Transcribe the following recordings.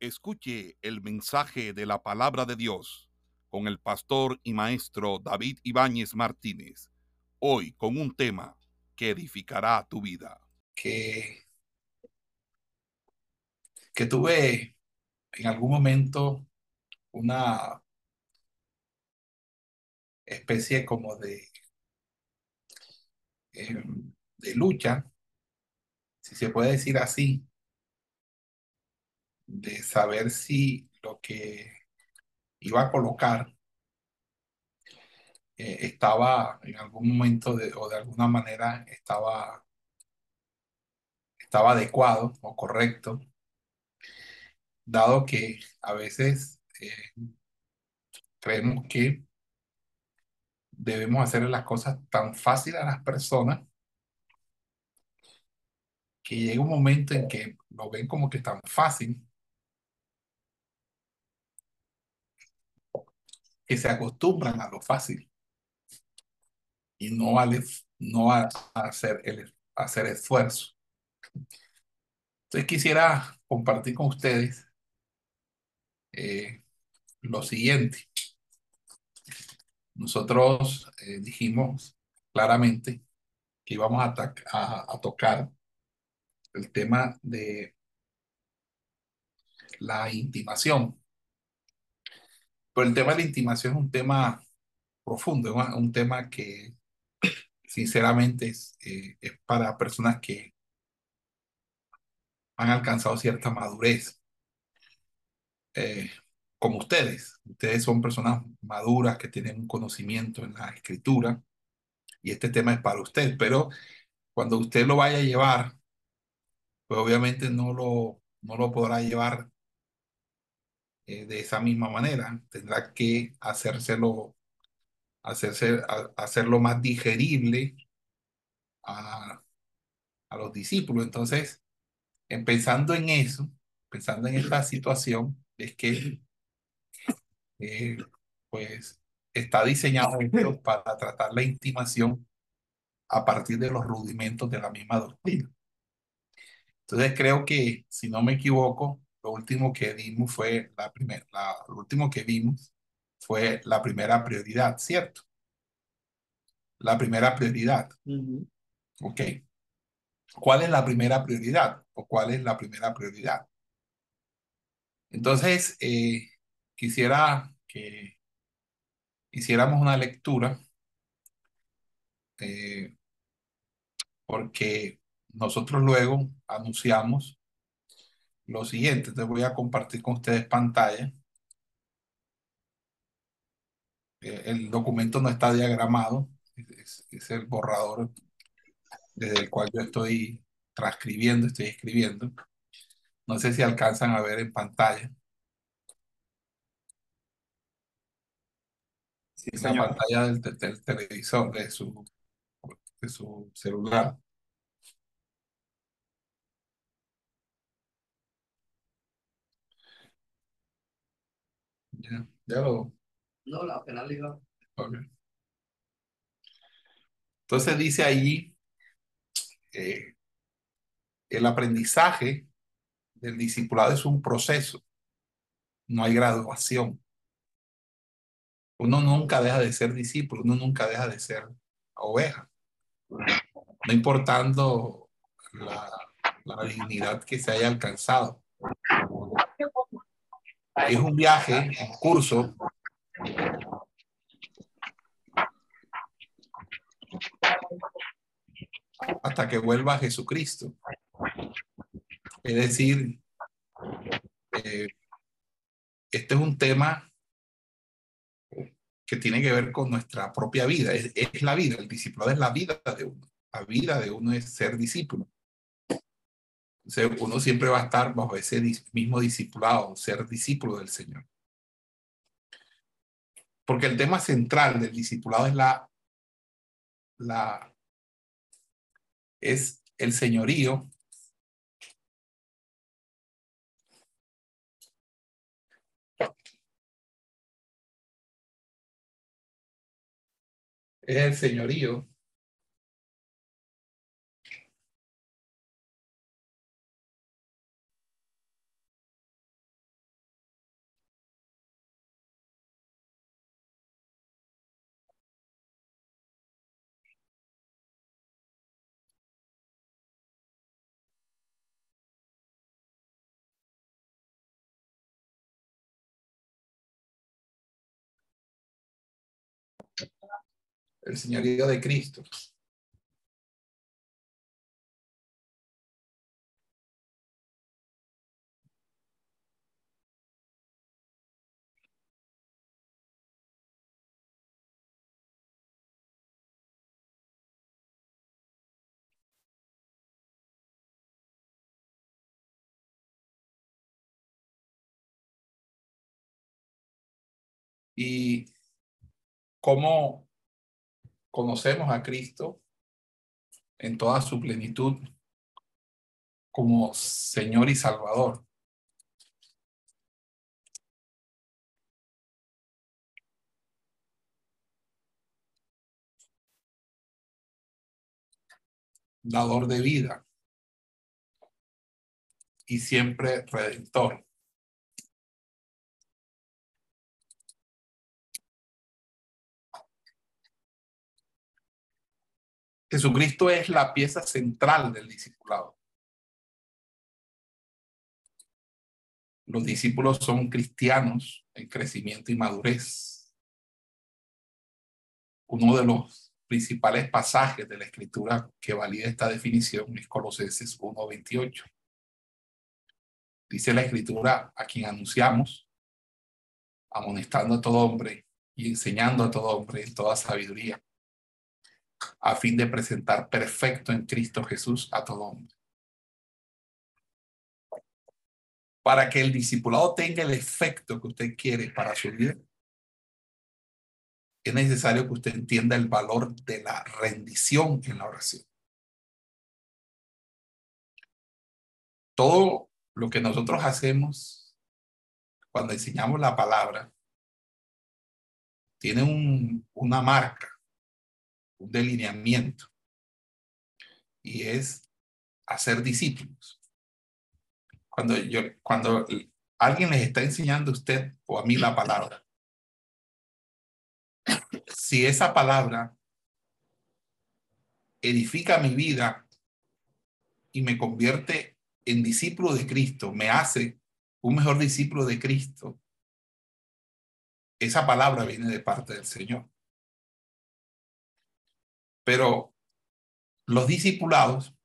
Escuche el mensaje de la palabra de Dios con el pastor y maestro David Ibáñez Martínez. Hoy con un tema que edificará tu vida. que, tuve en algún momento una especie como de, eh, de lucha, si se puede decir así, de saber si lo que iba a colocar eh, estaba en algún momento o de alguna manera estaba, estaba adecuado o correcto, dado que a veces eh, creemos que debemos hacer las cosas tan fáciles a las personas que llega un momento en que lo ven como que tan fácil que se acostumbran a lo fácil y no, al, no a, hacer, el, hacer esfuerzo. Entonces quisiera compartir con ustedes eh, lo siguiente. Nosotros eh, dijimos claramente que íbamos a tocar el tema de la intimación. Pero el tema de la intimación es un tema profundo, es un tema que sinceramente es, eh, es para personas que han alcanzado cierta madurez. Eh, como ustedes, ustedes son personas maduras que tienen un conocimiento en la escritura y este tema es para usted, pero cuando usted lo vaya a llevar, pues obviamente no lo, no lo podrá llevar eh, de esa misma manera, tendrá que hacérselo, hacerse, a, hacerlo más digerible a, a los discípulos. Entonces, en pensando en eso, pensando en esta situación, es que eh, pues está diseñado para tratar la intimación a partir de los rudimentos de la misma doctrina. Entonces creo que, si no me equivoco, lo último que vimos fue la primera, lo último que vimos fue la primera prioridad, ¿cierto? La primera prioridad. Uh -huh. Ok. ¿Cuál es la primera prioridad? ¿O cuál es la primera prioridad? Entonces, eh, quisiera que hiciéramos una lectura eh, porque nosotros luego anunciamos lo siguiente. Te voy a compartir con ustedes pantalla. Eh, el documento no está diagramado, es, es el borrador desde el cual yo estoy transcribiendo, estoy escribiendo. No sé si alcanzan a ver en pantalla. Sí, la pantalla del, del, televisor, de su, de su celular. Lo. No, la penalidad. Okay. Entonces dice allí eh, el aprendizaje del discipulado es un proceso, no hay graduación. Uno nunca deja de ser discípulo, uno nunca deja de ser oveja, no importando la, la dignidad que se haya alcanzado. Es un viaje en curso hasta que vuelva Jesucristo. Es decir, eh, este es un tema que tiene que ver con nuestra propia vida, es, es, la vida, el discipulado es la vida de uno, la vida de uno es ser discípulo. Uno siempre va a estar bajo ese mismo discipulado, ser discípulo del Señor. Porque el tema central del discipulado es la, la es el señorío es el señorío el señorío de Cristo. y cómo conocemos a Cristo en toda su plenitud como Señor y Salvador. Dador de vida y siempre redentor. Jesucristo es la pieza central del discipulado. Los discípulos son cristianos en crecimiento y madurez. Uno de los principales pasajes de la escritura que valida esta definición es Colosenses 1:28. Dice la escritura a quien anunciamos, amonestando a todo hombre y enseñando a todo hombre en toda sabiduría a fin de presentar perfecto en Cristo Jesús a todo hombre. Para que el discipulado tenga el efecto que usted quiere para su vida, es necesario que usted entienda el valor de la rendición en la oración. Todo lo que nosotros hacemos cuando enseñamos la palabra tiene un, una marca un delineamiento y es hacer discípulos. Cuando, yo, cuando alguien les está enseñando a usted o a mí la palabra, si esa palabra edifica mi vida y me convierte en discípulo de Cristo, me hace un mejor discípulo de Cristo, esa palabra viene de parte del Señor. Pero los discipulados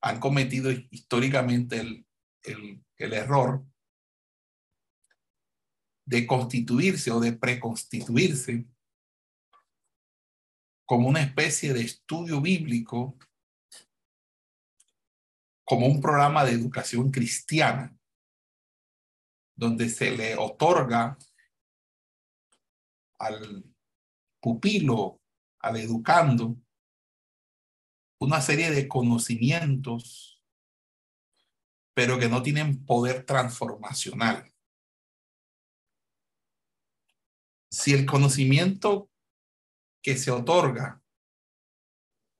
han cometido históricamente el, error de constituirse o de preconstituirse como una especie de estudio bíblico, como un programa de educación cristiana, donde se le otorga al pupilo, al educando, una serie de conocimientos, pero que no tienen poder transformacional. Si el conocimiento que se otorga,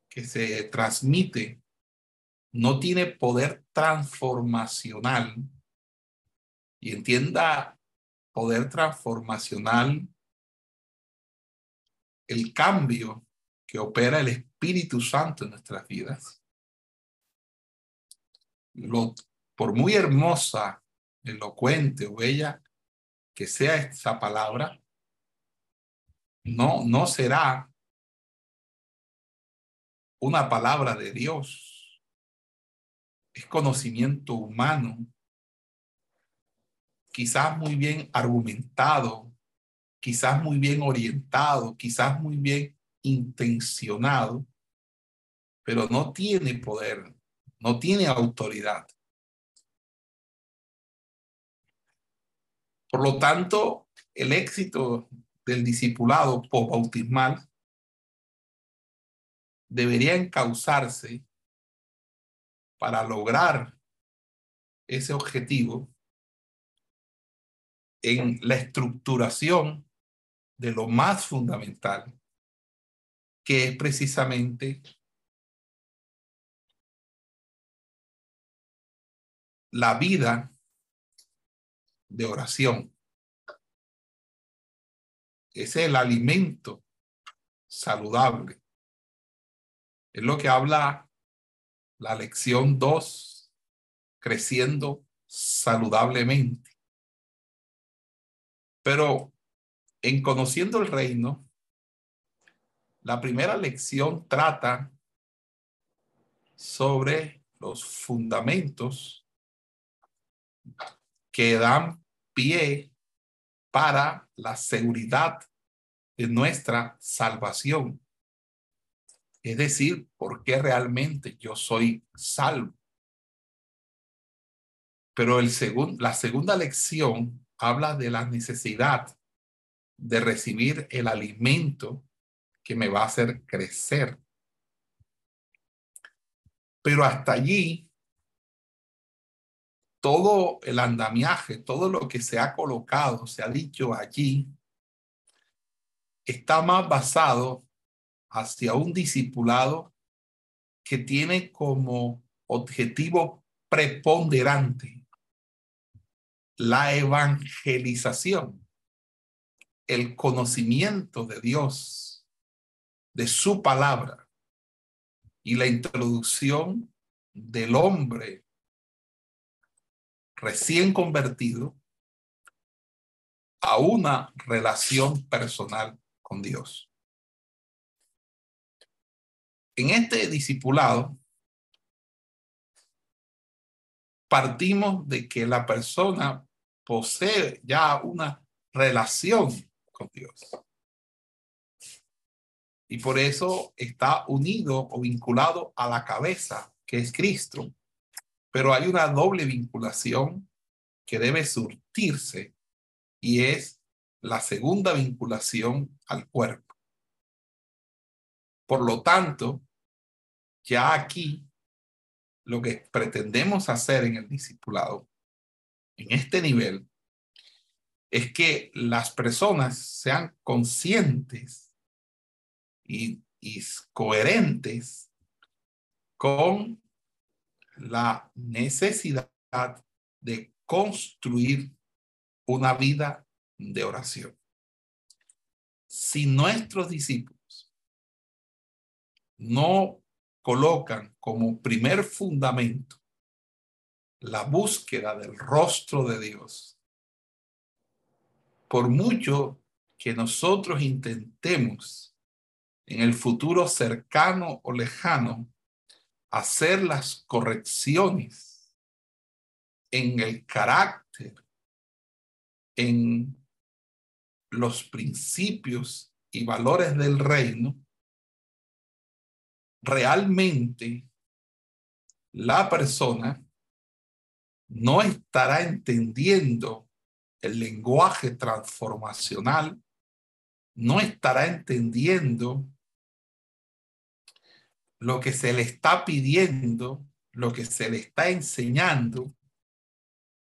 que se transmite, no tiene poder transformacional, y entienda poder transformacional, el cambio que opera el Espíritu Santo en nuestras vidas. Lo, por muy hermosa, elocuente o bella que sea esa palabra, no, no será una palabra de Dios. Es conocimiento humano, quizás muy bien argumentado, quizás muy bien orientado, quizás muy bien intencionado, pero no tiene poder, no tiene autoridad. Por lo tanto, el éxito del discipulado bautismal debería encauzarse para lograr ese objetivo en la estructuración de lo más fundamental, que es precisamente la vida de oración. Es el alimento saludable. Es lo que habla la lección 2, creciendo saludablemente. Pero en conociendo el reino, La primera lección trata sobre los fundamentos que dan pie para la seguridad de nuestra salvación. Es decir, por qué realmente yo soy salvo. Pero el la segunda lección habla de la necesidad de recibir el alimento que me va a hacer crecer. Pero hasta allí, todo el andamiaje, todo lo que se ha colocado, se ha dicho allí, está más basado hacia un discipulado que tiene como objetivo preponderante la evangelización, el conocimiento de Dios, de su palabra y la introducción del hombre recién convertido a una relación personal con Dios. En este discipulado partimos de que la persona posee ya una relación con Dios. Y por eso está unido o vinculado a la cabeza, que es Cristo. Pero hay una doble vinculación que debe surtirse y es la segunda vinculación al cuerpo. Por lo tanto, ya aquí lo que pretendemos hacer en el discipulado, en este nivel, es que las personas sean conscientes y, coherentes con la necesidad de construir una vida de oración. Si nuestros discípulos no colocan como primer fundamento la búsqueda del rostro de Dios. Por mucho que nosotros intentemos en el futuro cercano o lejano hacer las correcciones en el carácter, en los principios y valores del reino, realmente la persona no estará entendiendo el lenguaje transformacional, no estará entendiendo lo que se le está pidiendo, lo que se le está enseñando,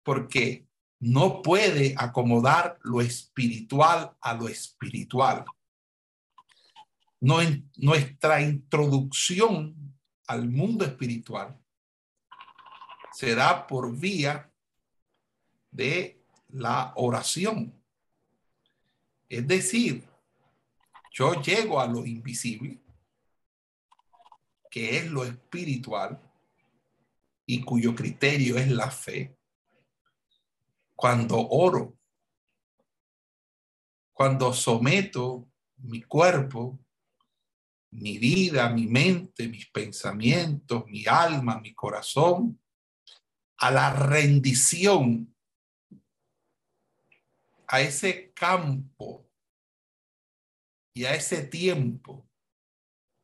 porque no puede acomodar lo espiritual a lo espiritual nuestra introducción al mundo espiritual se da por vía de la oración. Es decir, yo llego a lo invisible, que es lo espiritual y cuyo criterio es la fe, cuando oro, cuando someto mi cuerpo mi vida, mi mente, mis pensamientos, mi alma, mi corazón, a la rendición, a ese campo y a ese tiempo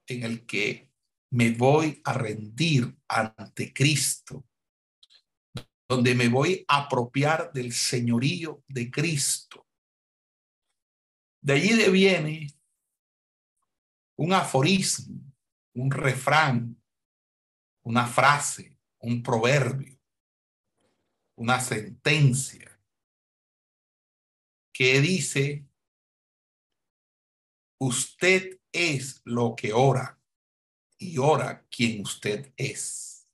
en el que me voy a rendir ante Cristo, donde me voy a apropiar del señorío de Cristo. De allí deviene un aforismo, un refrán, una frase, un proverbio, una sentencia que dice, usted es lo que ora y ora quien usted es.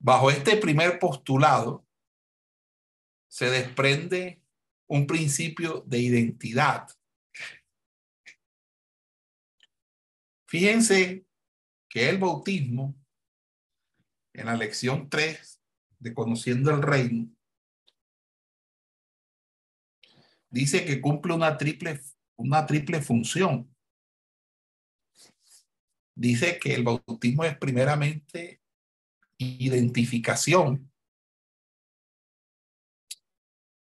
Bajo este primer postulado se desprende un principio de identidad Fíjense que el bautismo, en la lección 3 de Conociendo el Reino, dice que cumple una triple una triple función. Dice que el bautismo es primeramente identificación,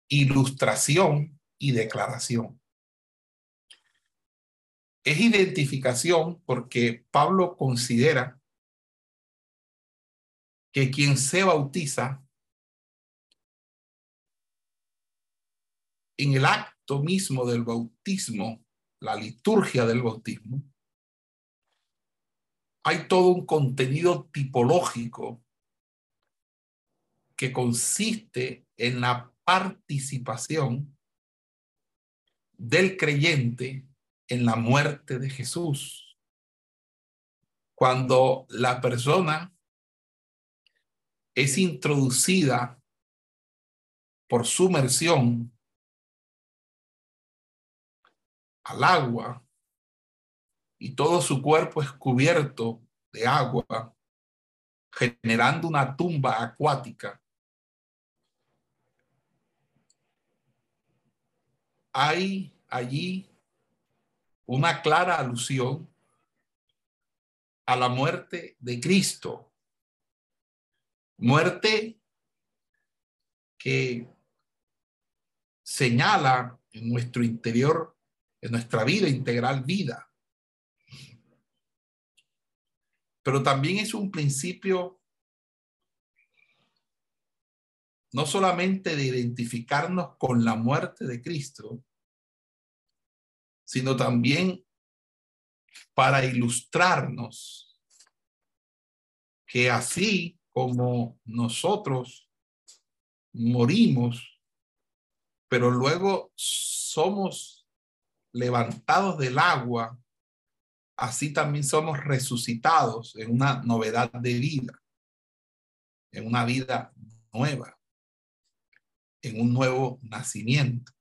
ilustración y declaración. Es identificación porque Pablo considera que quien se bautiza en el acto mismo del bautismo, la liturgia del bautismo, hay todo un contenido tipológico que consiste en la participación del creyente en la muerte de Jesús. Cuando la persona es introducida por sumersión al agua y todo su cuerpo es cubierto de agua, generando una tumba acuática. Hay allí una clara alusión a la muerte de Cristo Muerte que señala en nuestro interior, en nuestra vida integral vida. Pero también es un principio no solamente de identificarnos con la muerte de Cristo, sino también para ilustrarnos que así como nosotros morimos, pero luego somos levantados del agua, así también somos resucitados en una novedad de vida, en una vida nueva, en un nuevo nacimiento.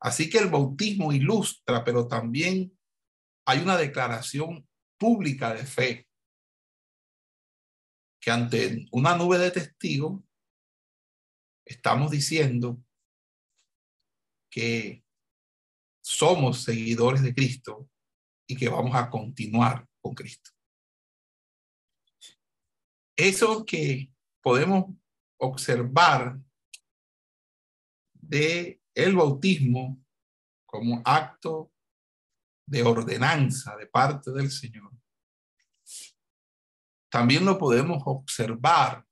Así que el bautismo ilustra, pero también hay una declaración pública de fe que ante una nube de testigos estamos diciendo que somos seguidores de Cristo y que vamos a continuar con Cristo. Eso que podemos observar de el bautismo como acto de ordenanza de parte del Señor también lo podemos observar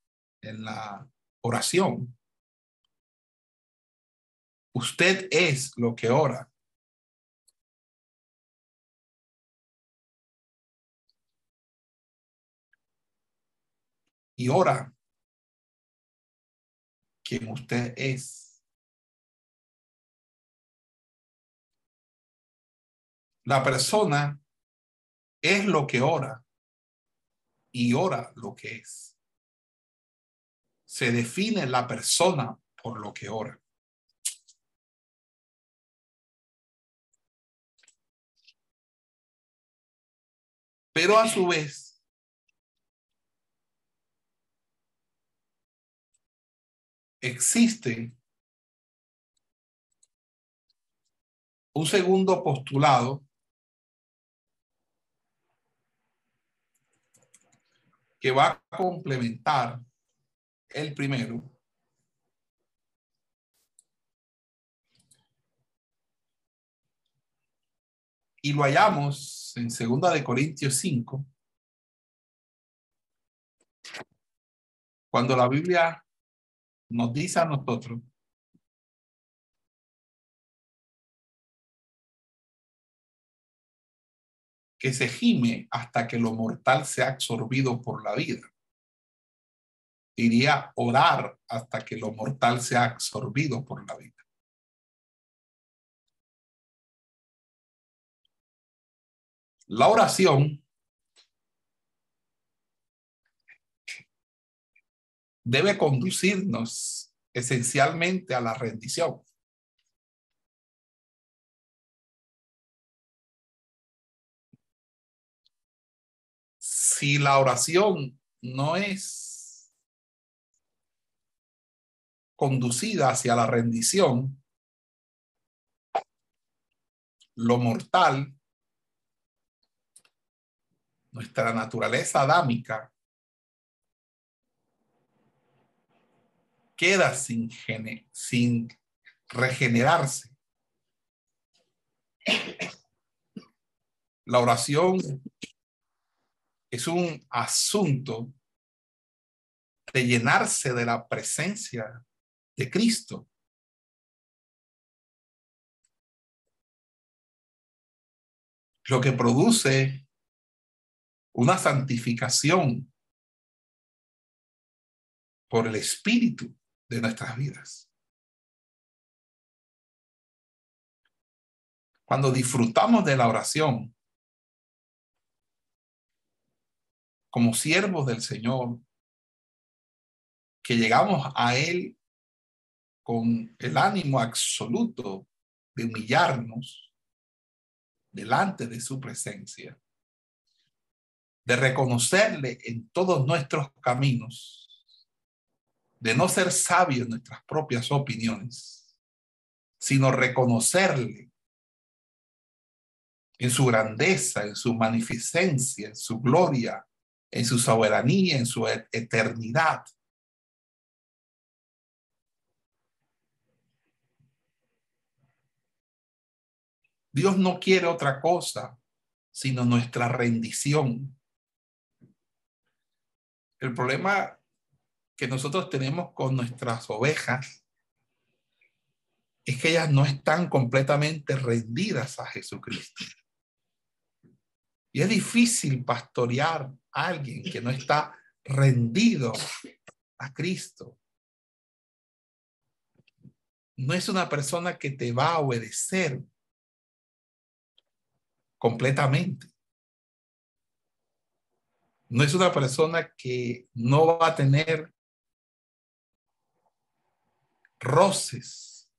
en la oración. Usted es lo que ora. Y ora quien usted es. La persona es lo que ora y ora lo que es. Se define la persona por lo que ora. Pero a su vez, existe un segundo postulado que va a complementar el primero. Y lo hallamos en segunda de Corintios 5, cuando la Biblia nos dice a nosotros que se gime hasta que lo mortal sea absorbido por la vida. Iría orar hasta que lo mortal sea absorbido por la vida. La oración debe conducirnos esencialmente a la rendición. si la oración no es conducida hacia la rendición, lo mortal, nuestra naturaleza adámica, queda sin, sin regenerarse. La oración es un asunto de llenarse de la presencia de Cristo. Lo que produce una santificación por el Espíritu de nuestras vidas. Cuando disfrutamos de la oración como siervos del Señor, que llegamos a Él con el ánimo absoluto de humillarnos delante de su presencia, de reconocerle en todos nuestros caminos, de no ser sabios en nuestras propias opiniones, sino reconocerle en su grandeza, en su magnificencia, en su gloria, en su soberanía, en su eternidad. Dios no quiere otra cosa sino nuestra rendición. El problema que nosotros tenemos con nuestras ovejas es que ellas no están completamente rendidas a Jesucristo. Y es difícil pastorear a alguien que no está rendido a Cristo. No es una persona que te va a obedecer completamente. No es una persona que no va a tener roces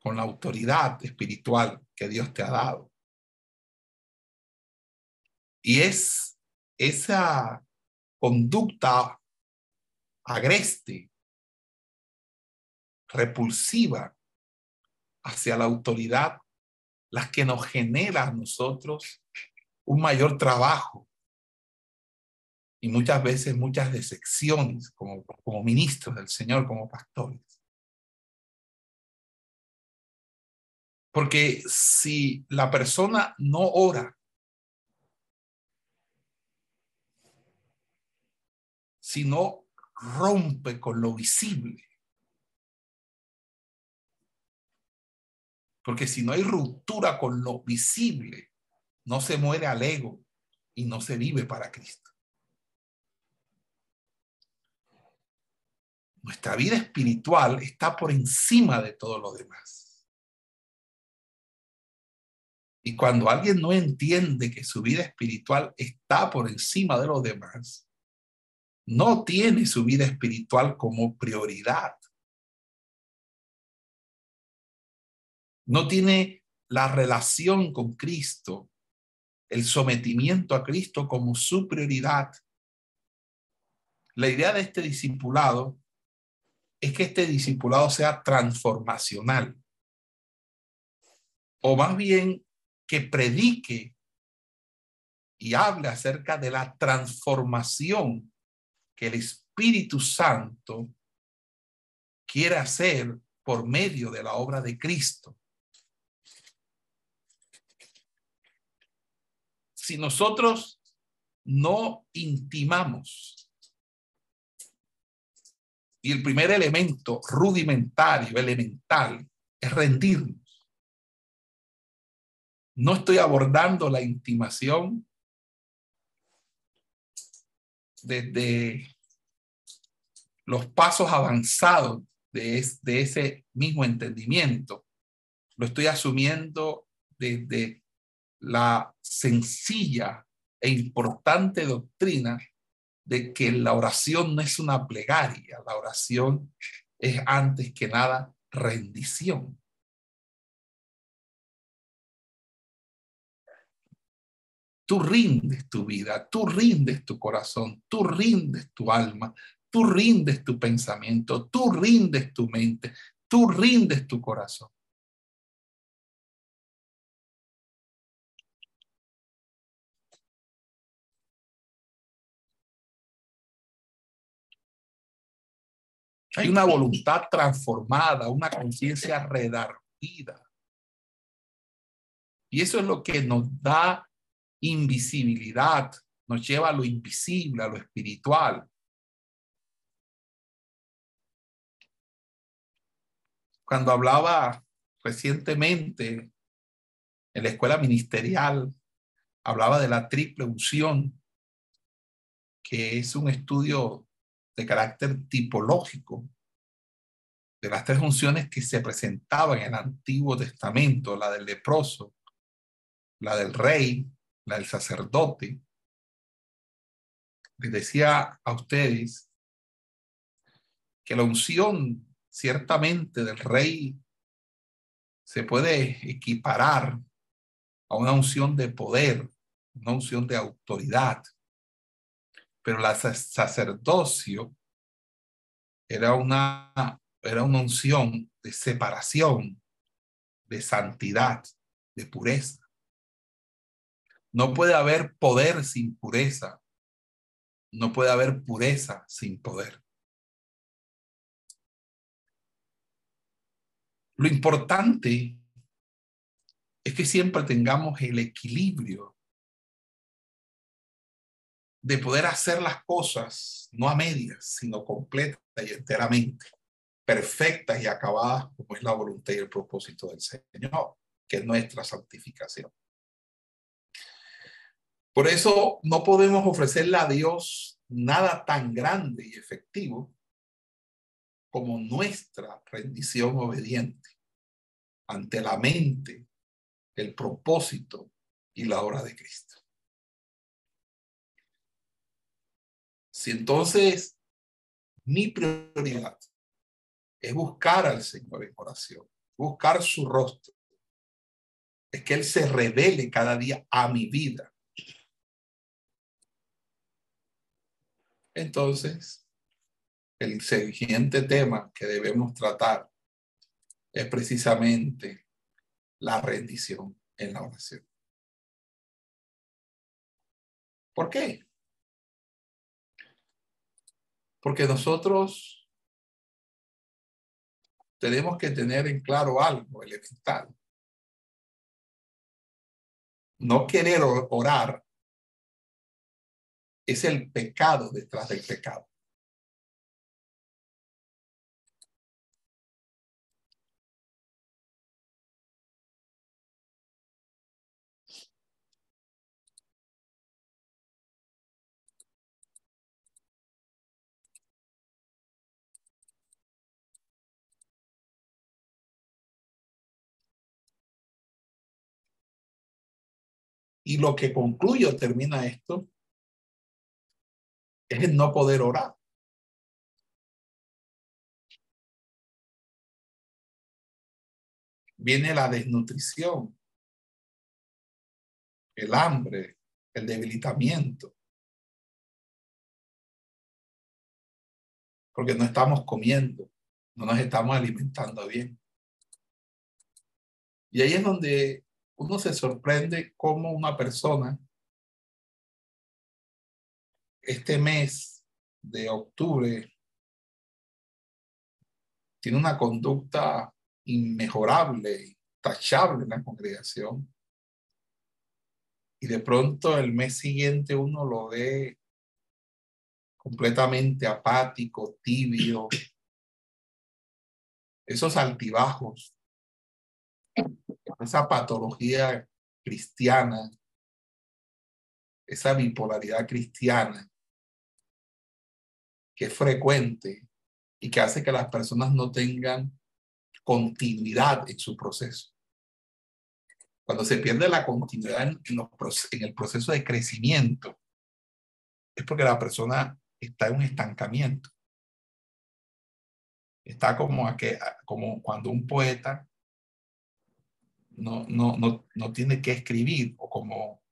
con la autoridad espiritual que Dios te ha dado. Y es esa conducta agreste, repulsiva hacia la autoridad las que nos genera a nosotros un mayor trabajo y muchas veces muchas decepciones como, como ministros del Señor, como pastores. Porque si la persona no ora, si no rompe con lo visible, Porque si no hay ruptura con lo visible, no se muere al ego y no se vive para Cristo. Nuestra vida espiritual está por encima de todo lo demás. Y cuando alguien no entiende que su vida espiritual está por encima de los demás, no tiene su vida espiritual como prioridad. no tiene la relación con Cristo, el sometimiento a Cristo como su prioridad. La idea de este discipulado es que este discipulado sea transformacional, o más bien que predique y hable acerca de la transformación que el Espíritu Santo quiere hacer por medio de la obra de Cristo. si nosotros no intimamos, y el primer elemento rudimentario, elemental, es rendirnos. No estoy abordando la intimación desde los pasos avanzados de, de ese mismo entendimiento. Lo estoy asumiendo desde la sencilla e importante doctrina de que la oración no es una plegaria, la oración es antes que nada rendición. Tú rindes tu vida, tú rindes tu corazón, tú rindes tu alma, tú rindes tu pensamiento, tú rindes tu mente, tú rindes tu corazón. Hay una voluntad transformada, una conciencia redarguida. Y eso es lo que nos da invisibilidad, nos lleva a lo invisible, a lo espiritual. Cuando hablaba recientemente en la escuela ministerial, hablaba de la triple unción, que es un estudio de carácter tipológico de las tres unciones que se presentaban en el Antiguo Testamento, la del leproso, la del rey, la del sacerdote. Les decía a ustedes que la unción ciertamente del rey se puede equiparar a una unción de poder, una unción de autoridad. Pero la sacerdocio era una, era una unción de separación, de santidad, de pureza. No puede haber poder sin pureza. No puede haber pureza sin poder. Lo importante es que siempre tengamos el equilibrio de poder hacer las cosas no a medias, sino completas y enteramente, perfectas y acabadas como es la voluntad y el propósito del Señor, que es nuestra santificación. Por eso no podemos ofrecerle a Dios nada tan grande y efectivo como nuestra rendición obediente ante la mente, el propósito y la obra de Cristo. Si entonces mi prioridad es buscar al Señor en oración, buscar su rostro, es que Él se revele cada día a mi vida. Entonces, el siguiente tema que debemos tratar es precisamente la rendición en la oración. ¿Por qué? Porque nosotros tenemos que tener en claro algo elemental. No querer orar es el pecado detrás del pecado. Y lo que concluye o termina esto es el no poder orar. Viene la desnutrición, el hambre, el debilitamiento. Porque no estamos comiendo, no nos estamos alimentando bien. Y ahí es donde uno se sorprende cómo una persona este mes de octubre tiene una conducta inmejorable, tachable en la congregación. Y de pronto el mes siguiente uno lo ve completamente apático, tibio. Esos altibajos esa patología cristiana, esa bipolaridad cristiana que es frecuente y que hace que las personas no tengan continuidad en su proceso. Cuando se pierde la continuidad en, en el proceso de crecimiento, es porque la persona está en un estancamiento. Está como, a que, como cuando un poeta no, no, no, no tiene que escribir o como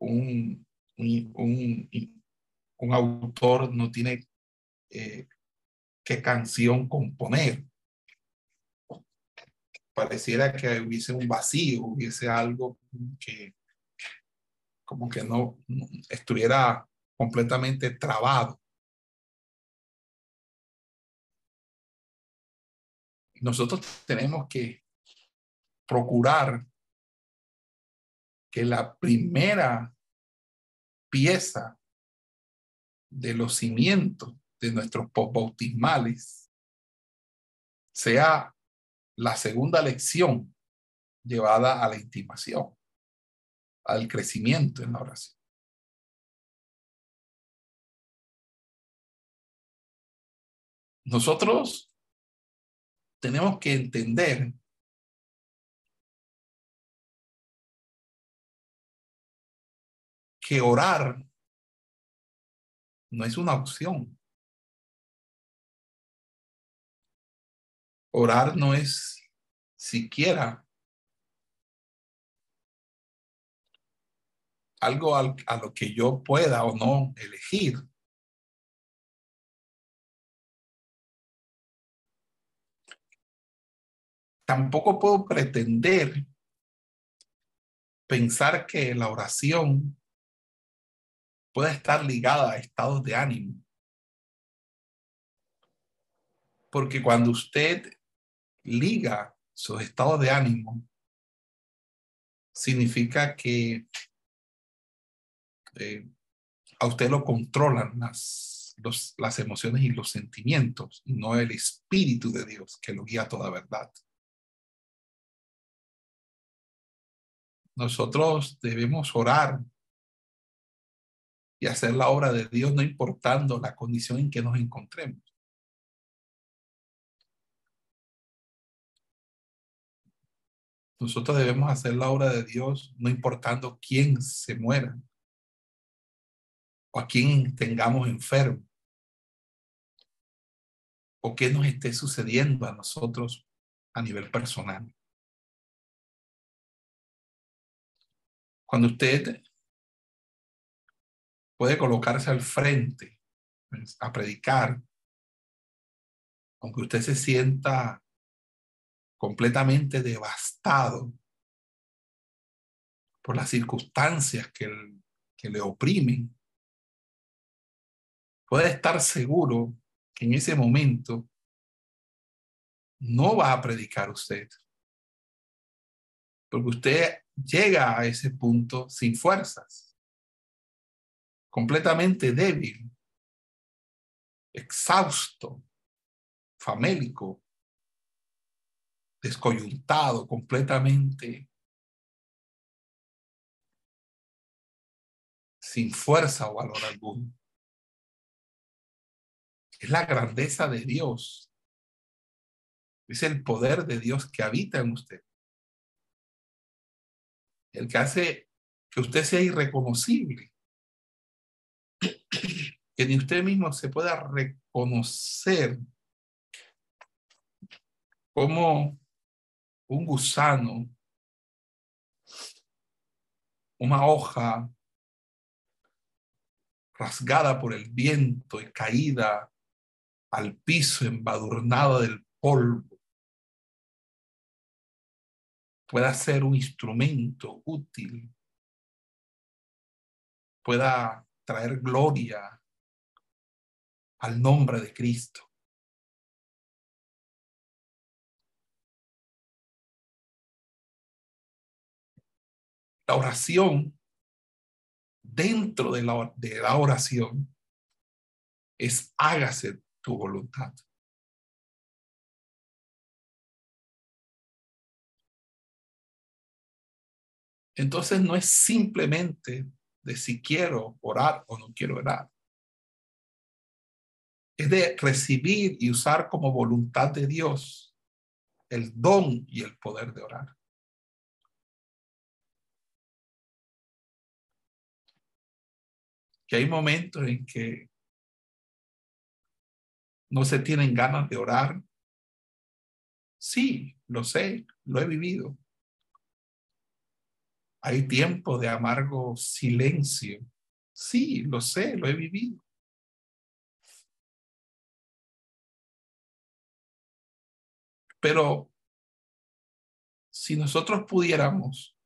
un, un, un, autor no tiene eh, qué canción componer. Pareciera que hubiese un vacío, hubiese algo que como que no estuviera completamente trabado. nosotros tenemos que procurar que la primera pieza de los cimientos de nuestros bautismales sea la segunda lección llevada a la intimación, al crecimiento en la oración. Nosotros tenemos que entender que orar no es una opción. Orar no es siquiera algo a lo que yo pueda o no elegir. Tampoco puedo pretender pensar que la oración puede estar ligada a estados de ánimo. Porque cuando usted liga sus estados de ánimo, significa que eh, a usted lo controlan las, las emociones y los sentimientos, y no el Espíritu de Dios que lo guía a toda verdad. Nosotros debemos orar y hacer la obra de Dios no importando la condición en que nos encontremos. Nosotros debemos hacer la obra de Dios no importando quién se muera o a quién tengamos enfermo o qué nos esté sucediendo a nosotros a nivel personal. Cuando usted puede colocarse al frente pues, a predicar, aunque usted se sienta completamente devastado por las circunstancias que, le oprimen, puede estar seguro que en ese momento no va a predicar usted. Porque usted llega a ese punto sin fuerzas completamente débil, exhausto, famélico, descoyuntado, completamente sin fuerza o valor alguno. Es la grandeza de Dios. Es el poder de Dios que habita en usted. El que hace que usted sea irreconocible que ni usted mismo se pueda reconocer como un gusano, una hoja rasgada por el viento y caída al piso embadurnada del polvo, pueda ser un instrumento útil, pueda traer gloria al nombre de Cristo. La oración, dentro de la, de la oración, es hágase tu voluntad. Entonces no es simplemente de si quiero orar o no quiero orar es de recibir y usar como voluntad de Dios el don y el poder de orar. Que hay momentos en que no se tienen ganas de orar. Sí, lo sé, lo he vivido. Hay tiempo de amargo silencio. Sí, lo sé, lo he vivido. Pero si nosotros pudiéramos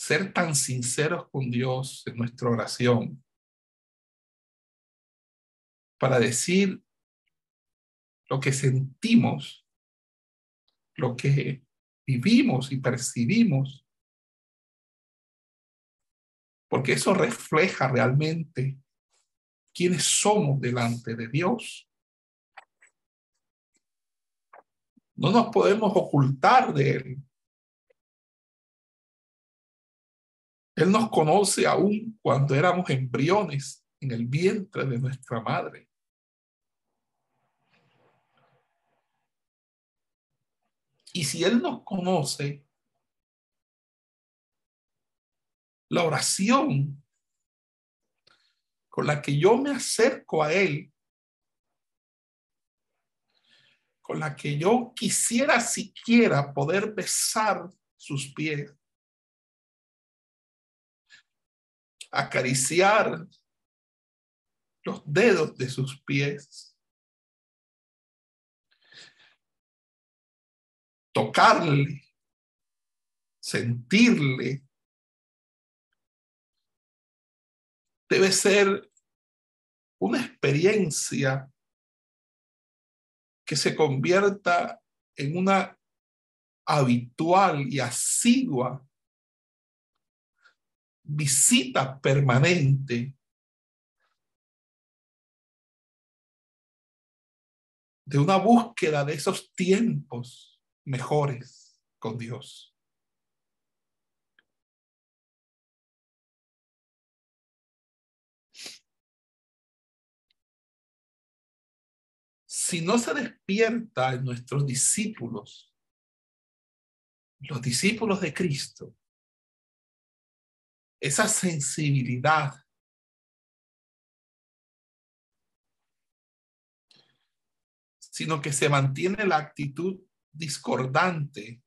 ser tan sinceros con Dios en nuestra oración para decir lo que sentimos, lo que vivimos y percibimos, porque eso refleja realmente quiénes somos delante de Dios. No nos podemos ocultar de Él. Él nos conoce aún cuando éramos embriones en el vientre de nuestra madre. Y si Él nos conoce, la oración con la que yo me acerco a Él, con la que yo quisiera siquiera poder besar sus pies, acariciar los dedos de sus pies, tocarle, sentirle, debe ser una experiencia que se convierta en una habitual y asidua visita permanente de una búsqueda de esos tiempos mejores con Dios. si no se despierta en nuestros discípulos, los discípulos de Cristo, esa sensibilidad, sino que se mantiene la actitud discordante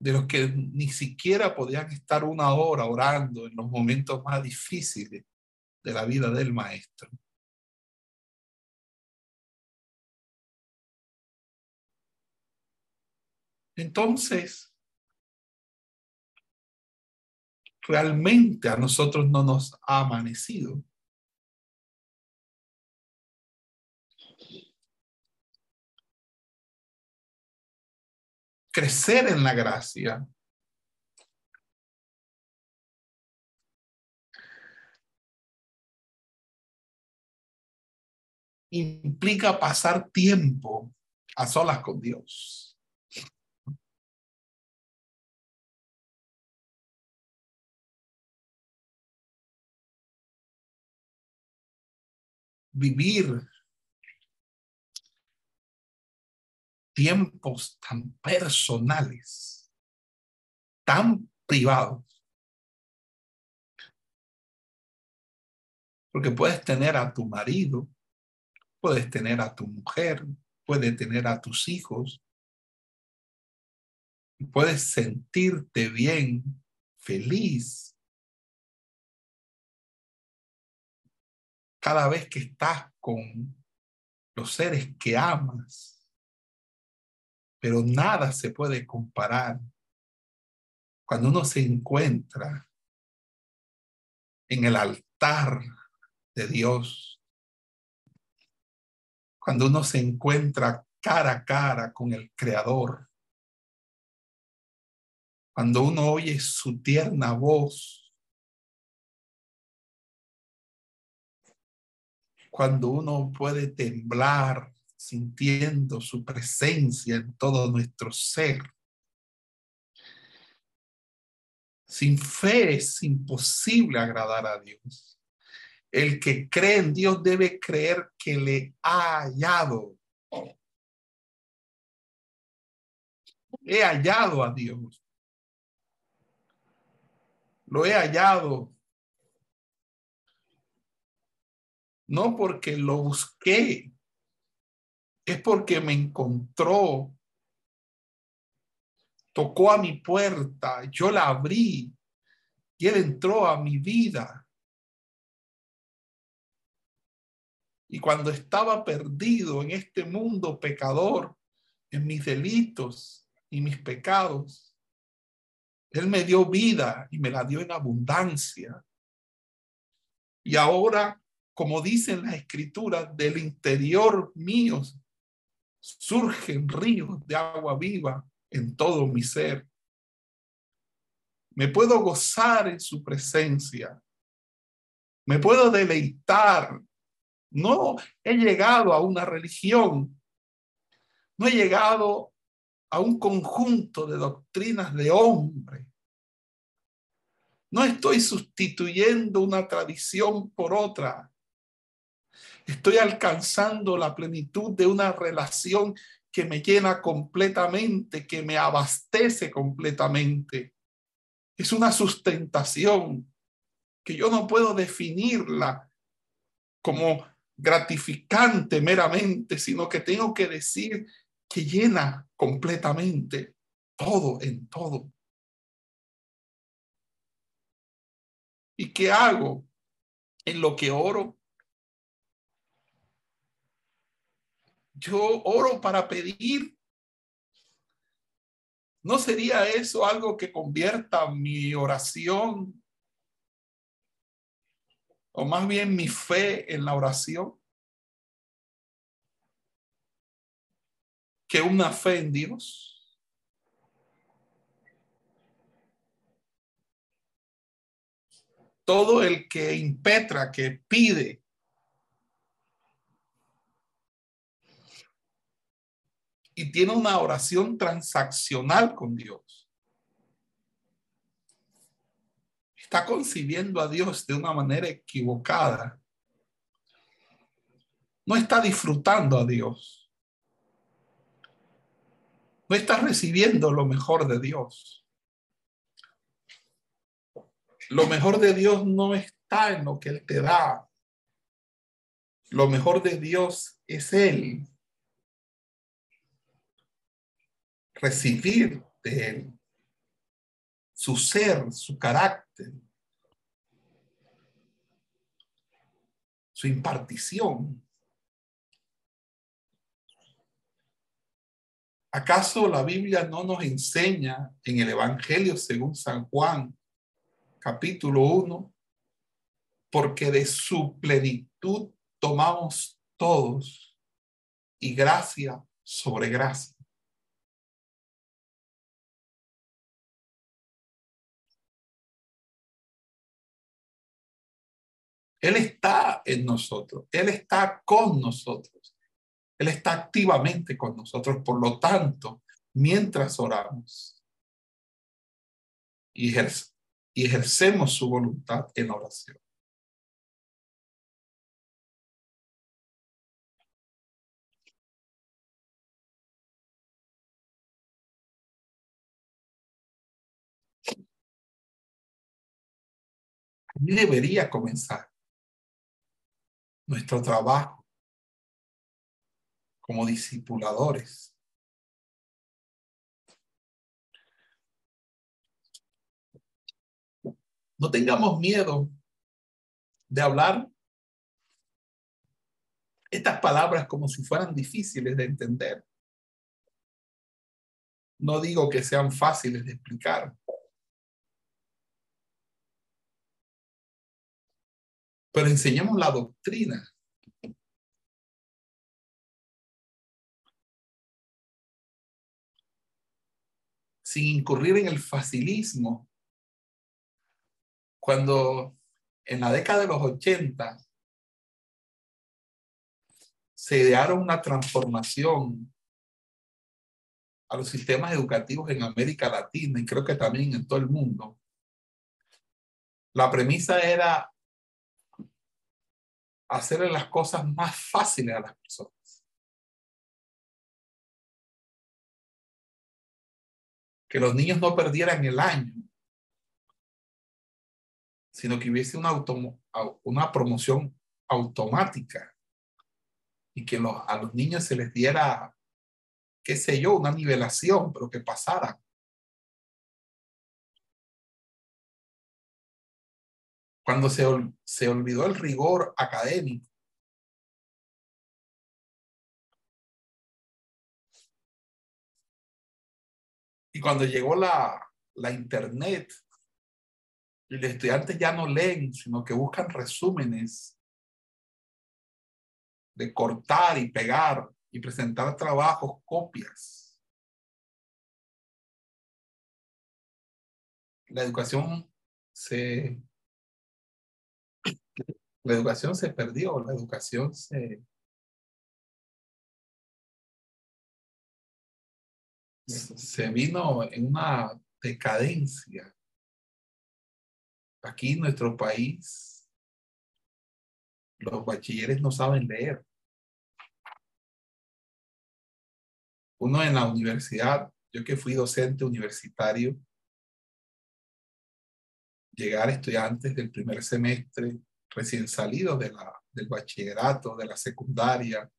de los que ni siquiera podían estar una hora orando en los momentos más difíciles de la vida del maestro. Entonces, realmente a nosotros no nos ha amanecido. Crecer en la gracia implica pasar tiempo a solas con Dios. Vivir tiempos tan personales, tan privados. Porque puedes tener a tu marido, puedes tener a tu mujer, puedes tener a tus hijos, puedes sentirte bien, feliz, cada vez que estás con los seres que amas. Pero nada se puede comparar cuando uno se encuentra en el altar de Dios, cuando uno se encuentra cara a cara con el Creador, cuando uno oye su tierna voz cuando uno puede temblar sintiendo su presencia en todo nuestro ser. Sin fe es imposible agradar a Dios. El que cree en Dios debe creer que le ha hallado. He hallado a Dios. Lo he hallado no porque lo busqué, es porque me encontró, tocó a mi puerta, yo la abrí y él entró a mi vida. Y cuando estaba perdido en este mundo pecador, en mis delitos y mis pecados, Él me dio vida y me la dio en abundancia. Y ahora como dicen las escrituras, del interior mío surgen ríos de agua viva en todo mi ser. Me puedo gozar en su presencia. Me puedo deleitar. No he llegado a una religión. No he llegado a un conjunto de doctrinas de hombre. No estoy sustituyendo una tradición por otra. Estoy alcanzando la plenitud de una relación que me llena completamente, que me abastece completamente. Es una sustentación que yo no puedo definirla como gratificante meramente, sino que tengo que decir que llena completamente todo en todo. ¿Y qué hago en lo que oro? Yo oro para pedir. ¿No sería eso algo que convierta mi oración o más bien mi fe en la oración? Que una fe en Dios. todo el que impetra, que pide, y tiene una oración transaccional con Dios. Está concibiendo a Dios de una manera equivocada. No está disfrutando a Dios. No está recibiendo lo mejor de Dios. Lo mejor de Dios no está en lo que Él te da. Lo mejor de Dios es Él. Recibir de Él. Su ser, su carácter. Su impartición. ¿Acaso la Biblia no nos enseña en el Evangelio según San Juan capítulo 1, porque de su plenitud tomamos todos y gracia sobre gracia. Él está en nosotros, Él está con nosotros, Él está activamente con nosotros. Por lo tanto, mientras oramos y ejercemos su voluntad en oración. Debería comenzar nuestro trabajo como discipuladores No tengamos miedo de hablar estas palabras como si fueran difíciles de entender. No digo que sean fáciles de explicar. Pero enseñemos la doctrina. Sin incurrir en el facilismo cuando en la década de los 80 se idearon una transformación a los sistemas educativos en América Latina y creo que también en todo el mundo. La premisa era hacerle las cosas más fáciles a las personas. Que los niños no perdieran el año sino que hubiese una, una promoción automática y que a los niños se les diera, qué sé yo, una nivelación, pero que pasara. Cuando se, se olvidó el rigor académico, y cuando llegó la, la internet, y los estudiantes ya no leen, sino que buscan resúmenes de cortar y pegar y presentar trabajos, copias. La educación se la educación se perdió, la educación se se vino en una decadencia. Aquí en nuestro país, los bachilleres no saben leer. Uno en la universidad, yo que fui docente universitario, llegar estudiantes del primer semestre recién salidos de la, del bachillerato, de la secundaria,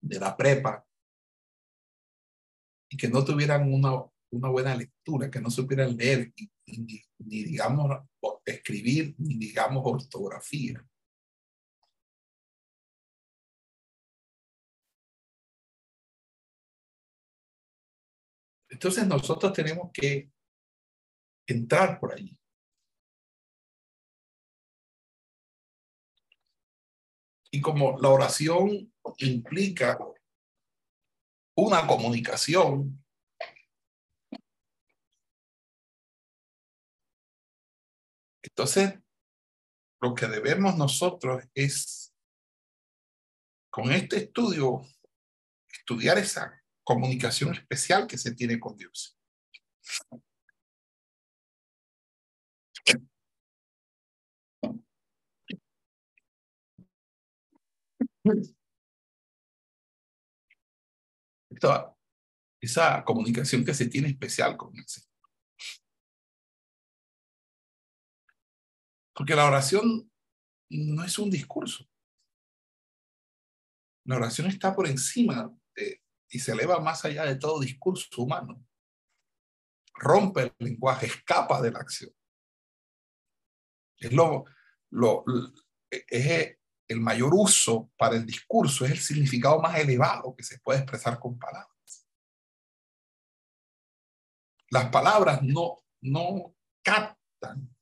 de la prepa, y que no tuvieran una, una buena lectura, que no supieran leer, ni, ni digamos escribir, ni digamos ortografía. Entonces nosotros tenemos que entrar por allí. Y como la oración implica una comunicación, entonces lo que debemos nosotros es, con este estudio, estudiar esa comunicación especial que se tiene con Dios. Esa comunicación que se tiene especial con el Señor. Porque la oración no es un discurso. La oración está por encima de, y se eleva más allá de todo discurso humano. Rompe el lenguaje, escapa de la acción. Es lo, lo, es el mayor uso para el discurso, es el significado más elevado que se puede expresar con palabras. Las palabras no, no captan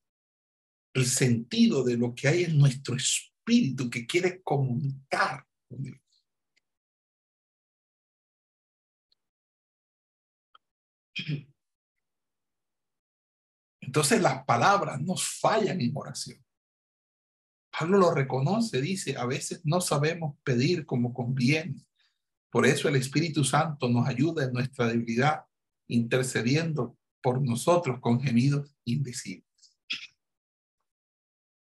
el sentido de lo que hay en nuestro espíritu que quiere comunicar con Dios. Entonces las palabras nos fallan en oración. Pablo lo reconoce, dice, a veces no sabemos pedir como conviene. Por eso el Espíritu Santo nos ayuda en nuestra debilidad, intercediendo por nosotros con gemidos indecibles.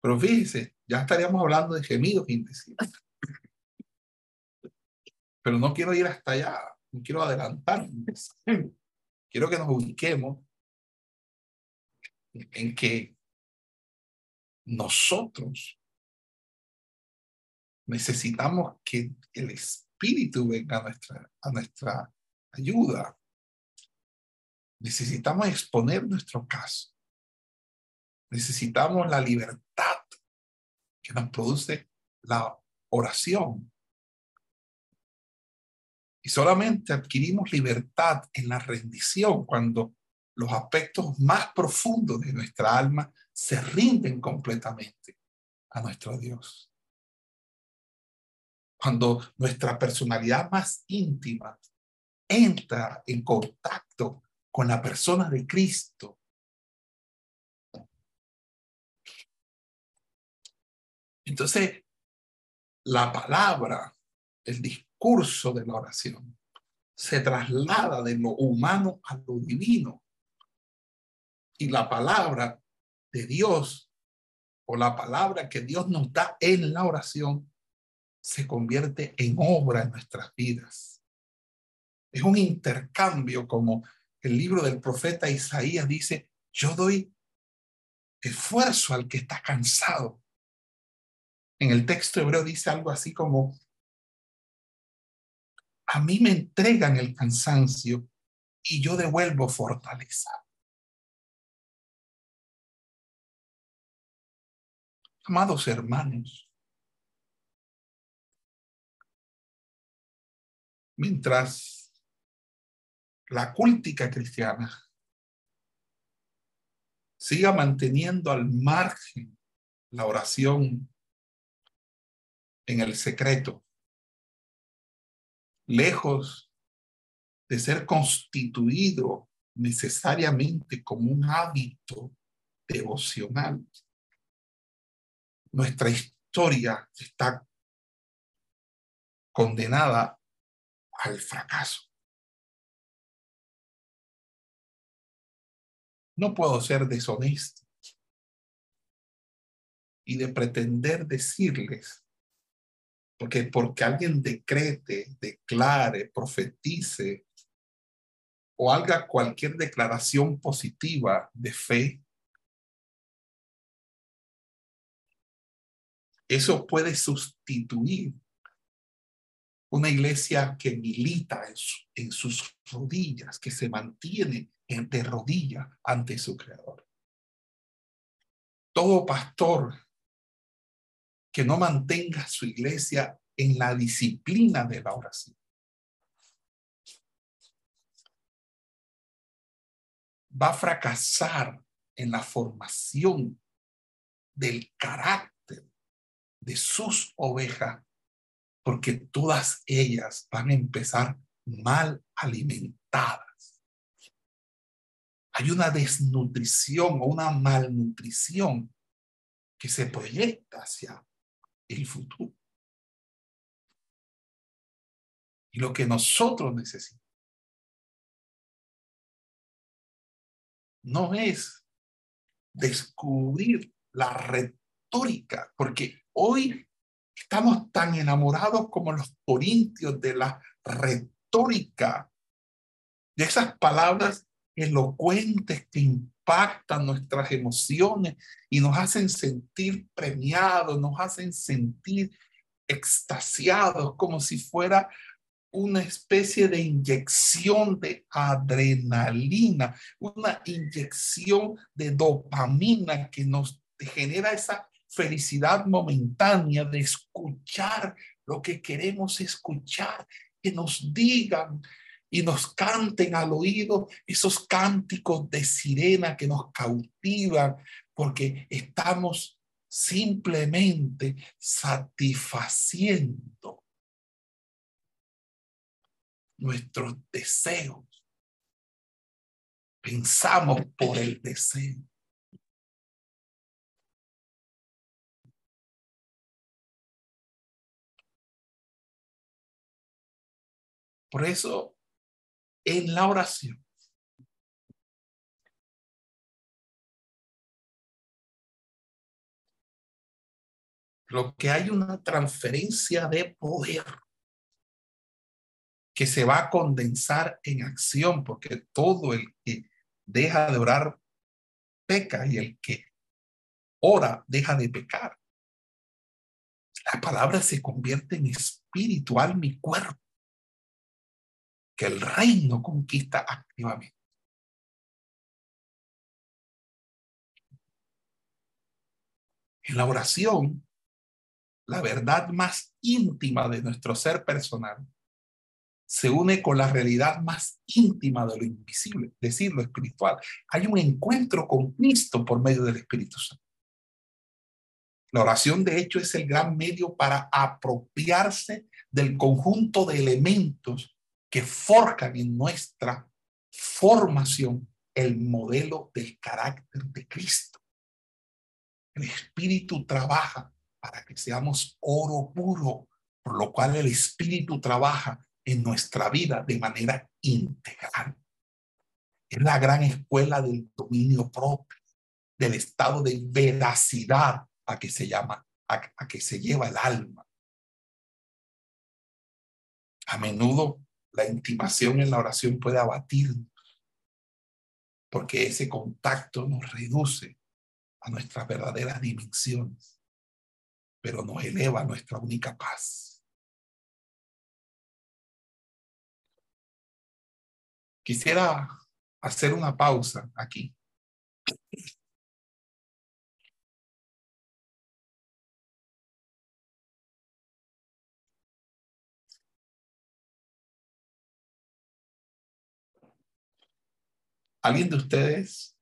Pero fíjese, ya estaríamos hablando de gemidos indecibles. Pero no quiero ir hasta allá, no quiero adelantar. Quiero que nos ubiquemos en que nosotros necesitamos que el Espíritu venga a nuestra, a nuestra ayuda. Necesitamos exponer nuestro caso. Necesitamos la libertad que nos produce la oración. Y solamente adquirimos libertad en la rendición cuando los aspectos más profundos de nuestra alma se rinden completamente a nuestro Dios. Cuando nuestra personalidad más íntima entra en contacto con la persona de Cristo. Entonces, la palabra, el discurso de la oración, se traslada de lo humano a lo divino y la palabra de Dios o la palabra que Dios nos da en la oración se convierte en obra en nuestras vidas. Es un intercambio como el libro del profeta Isaías dice, yo doy esfuerzo al que está cansado. En el texto hebreo dice algo así como, a mí me entregan el cansancio y yo devuelvo fortaleza. Amados hermanos, mientras la cúltica cristiana siga manteniendo al margen la oración en el secreto, lejos de ser constituido necesariamente como un hábito devocional, nuestra historia está condenada al fracaso. No puedo ser deshonesto y de pretender decirles, porque porque alguien decrete, declare, profetice o haga cualquier declaración positiva de fe, eso puede sustituir una iglesia que milita en, sus rodillas, que se mantiene de rodillas ante su creador. Todo pastor que no mantenga su iglesia en la disciplina de la oración va a fracasar en la formación del carácter de sus ovejas, porque todas ellas van a empezar mal alimentadas. Hay una desnutrición o una malnutrición que se proyecta hacia el futuro. Y lo que nosotros necesitamos no es descubrir la retórica, porque hoy estamos tan enamorados como los corintios de la retórica, de esas palabras elocuentes que impactan nuestras emociones y nos hacen sentir premiados, nos hacen sentir extasiados, como si fuera una especie de inyección de adrenalina, una inyección de dopamina que nos genera esa felicidad momentánea de escuchar lo que queremos escuchar, que nos digan y nos canten al oído esos cánticos de sirena que nos cautivan porque estamos simplemente satisfaciendo nuestros deseos. Pensamos por el deseo. Por eso, en la oración, lo que hay una transferencia de poder que se va a condensar en acción, porque todo el que deja de orar peca y el que ora deja de pecar. La palabra se convierte en espiritual mi cuerpo, que el reino conquista activamente. En la oración, la verdad más íntima de nuestro ser personal se une con la realidad más íntima de lo invisible, decir, lo espiritual. Hay un encuentro con Cristo por medio del Espíritu Santo. La oración, de hecho, es el gran medio para apropiarse del conjunto de elementos que forjan en nuestra formación el modelo del carácter de Cristo. El Espíritu trabaja para que seamos oro puro, por lo cual el Espíritu trabaja en nuestra vida de manera integral. Es la gran escuela del dominio propio, del estado de veracidad a que se llama, a, que se lleva el alma. A menudo la intimación en la oración puede abatirnos, porque ese contacto nos reduce a nuestras verdaderas dimensiones, pero nos eleva a nuestra única paz. Quisiera hacer una pausa aquí. ¿Alguien de ustedes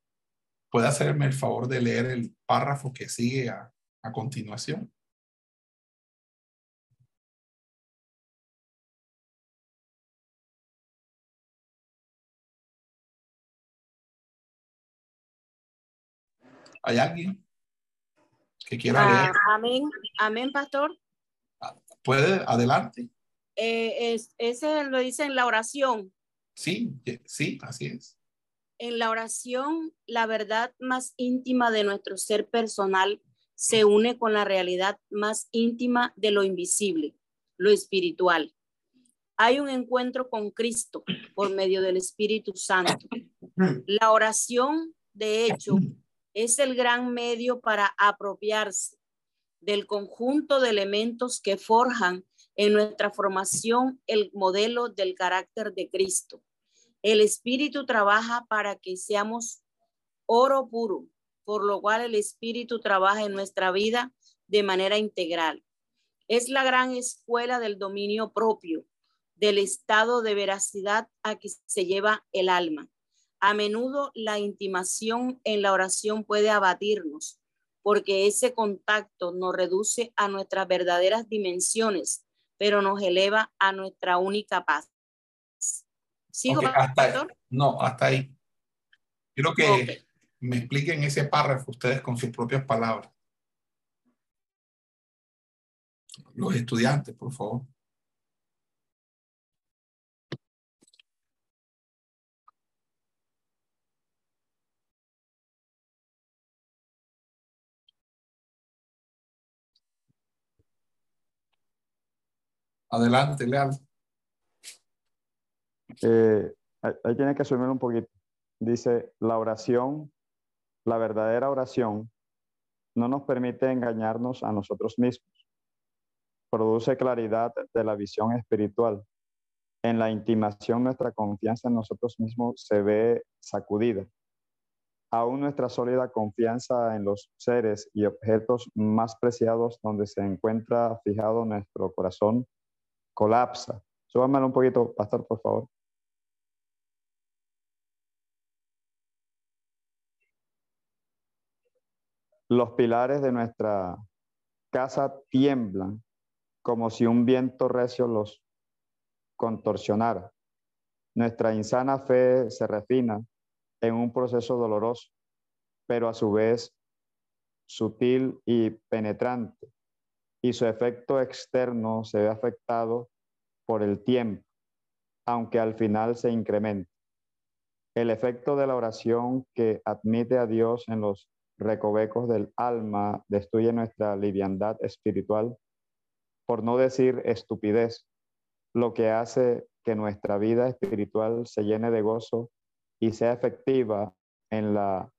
puede hacerme el favor de leer el párrafo que sigue a, continuación? ¿Hay alguien que quiera ah, leer? Amén, amén, pastor. Ah, ¿Puede? Adelante. Eh, es, ese lo dice en la oración. Sí, sí, así es. En la oración, la verdad más íntima de nuestro ser personal se une con la realidad más íntima de lo invisible, lo espiritual. Hay un encuentro con Cristo por medio del Espíritu Santo. La oración, de hecho, es el gran medio para apropiarse del conjunto de elementos que forjan en nuestra formación el modelo del carácter de Cristo. El Espíritu trabaja para que seamos oro puro, por lo cual el Espíritu trabaja en nuestra vida de manera integral. Es la gran escuela del dominio propio, del estado de veracidad a que se lleva el alma. A menudo la intimación en la oración puede abatirnos, porque ese contacto nos reduce a nuestras verdaderas dimensiones, pero nos eleva a nuestra única paz. ¿Sigo, hasta No, hasta ahí. Quiero que me expliquen ese párrafo ustedes con sus propias palabras. Los estudiantes, por favor. Adelante, Leal. Eh, ahí tiene que subirme un poquito. Dice, la oración, la verdadera oración, no nos permite engañarnos a nosotros mismos. Produce claridad de la visión espiritual. En la intimación nuestra confianza en nosotros mismos se ve sacudida. Aún nuestra sólida confianza en los seres y objetos más preciados donde se encuentra fijado nuestro corazón colapsa. Súbamelo un poquito, pastor, por favor. Los pilares de nuestra casa tiemblan como si un viento recio los contorsionara. Nuestra insana fe se refina en un proceso doloroso, pero a su vez sutil y penetrante, y su efecto externo se ve afectado por el tiempo, aunque al final se incrementa. El efecto de la oración que admite a Dios en los recovecos del alma destruye nuestra liviandad espiritual, por no decir estupidez, lo que hace que nuestra vida espiritual se llene de gozo y sea efectiva en la